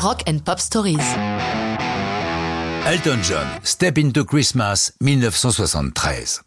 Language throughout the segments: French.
Rock and Pop Stories. Elton John, Step into Christmas, 1973.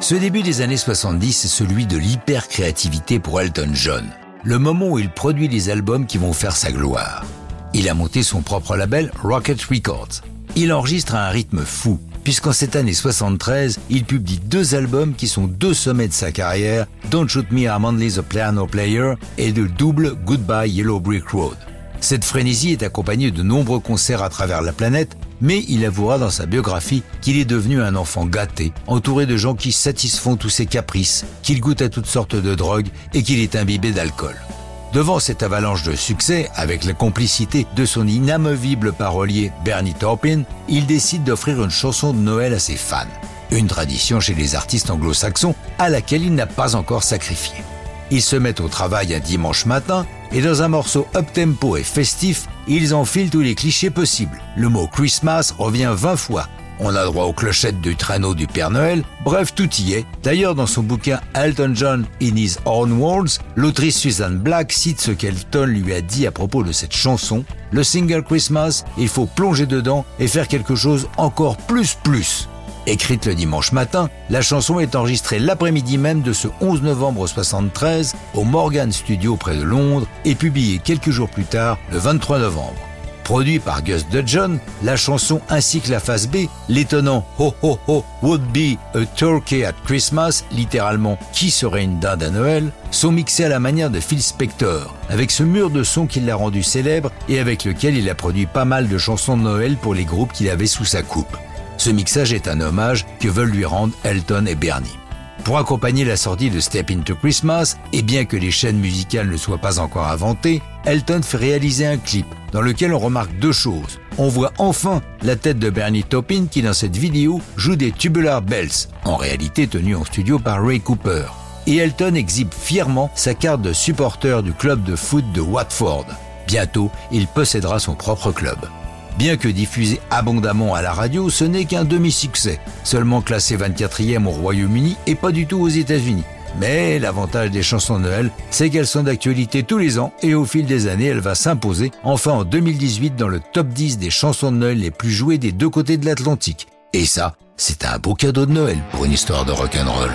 Ce début des années 70 est celui de l'hyper-créativité pour Elton John, le moment où il produit les albums qui vont faire sa gloire. Il a monté son propre label Rocket Records. Il enregistre à un rythme fou, puisqu'en cette année 73, il publie deux albums qui sont deux sommets de sa carrière, Don't Shoot Me I'm Only the Piano Player et le double Goodbye Yellow Brick Road. Cette frénésie est accompagnée de nombreux concerts à travers la planète, mais il avouera dans sa biographie qu'il est devenu un enfant gâté, entouré de gens qui satisfont tous ses caprices, qu'il goûte à toutes sortes de drogues et qu'il est imbibé d'alcool. Devant cette avalanche de succès, avec la complicité de son inamovible parolier Bernie Taupin, il décide d'offrir une chanson de Noël à ses fans. Une tradition chez les artistes anglo-saxons à laquelle il n'a pas encore sacrifié. Ils se mettent au travail un dimanche matin et dans un morceau up-tempo et festif, ils enfilent tous les clichés possibles. Le mot Christmas revient 20 fois on a droit aux clochettes du traîneau du Père Noël, bref, tout y est. D'ailleurs, dans son bouquin Elton John in His Own Words, l'autrice Susan Black cite ce qu'Elton lui a dit à propos de cette chanson. Le single Christmas, il faut plonger dedans et faire quelque chose encore plus plus. Écrite le dimanche matin, la chanson est enregistrée l'après-midi même de ce 11 novembre 73 au Morgan Studio près de Londres et publiée quelques jours plus tard, le 23 novembre. Produit par Gus Dudgeon, la chanson ainsi que la phase B, l'étonnant Ho Ho Ho Would Be a Turkey at Christmas, littéralement Qui serait une dinde à Noël, sont mixés à la manière de Phil Spector, avec ce mur de son qui l'a rendu célèbre et avec lequel il a produit pas mal de chansons de Noël pour les groupes qu'il avait sous sa coupe. Ce mixage est un hommage que veulent lui rendre Elton et Bernie. Pour accompagner la sortie de Step Into Christmas, et bien que les chaînes musicales ne soient pas encore inventées, Elton fait réaliser un clip dans lequel on remarque deux choses. On voit enfin la tête de Bernie Taupin qui dans cette vidéo joue des tubular bells, en réalité tenus en studio par Ray Cooper. Et Elton exhibe fièrement sa carte de supporter du club de foot de Watford. Bientôt, il possédera son propre club. Bien que diffusé abondamment à la radio, ce n'est qu'un demi-succès, seulement classé 24e au Royaume-Uni et pas du tout aux États-Unis. Mais l'avantage des chansons de Noël, c'est qu'elles sont d'actualité tous les ans et au fil des années, elle va s'imposer enfin en 2018 dans le top 10 des chansons de Noël les plus jouées des deux côtés de l'Atlantique. Et ça, c'est un beau cadeau de Noël pour une histoire de rock'n'roll.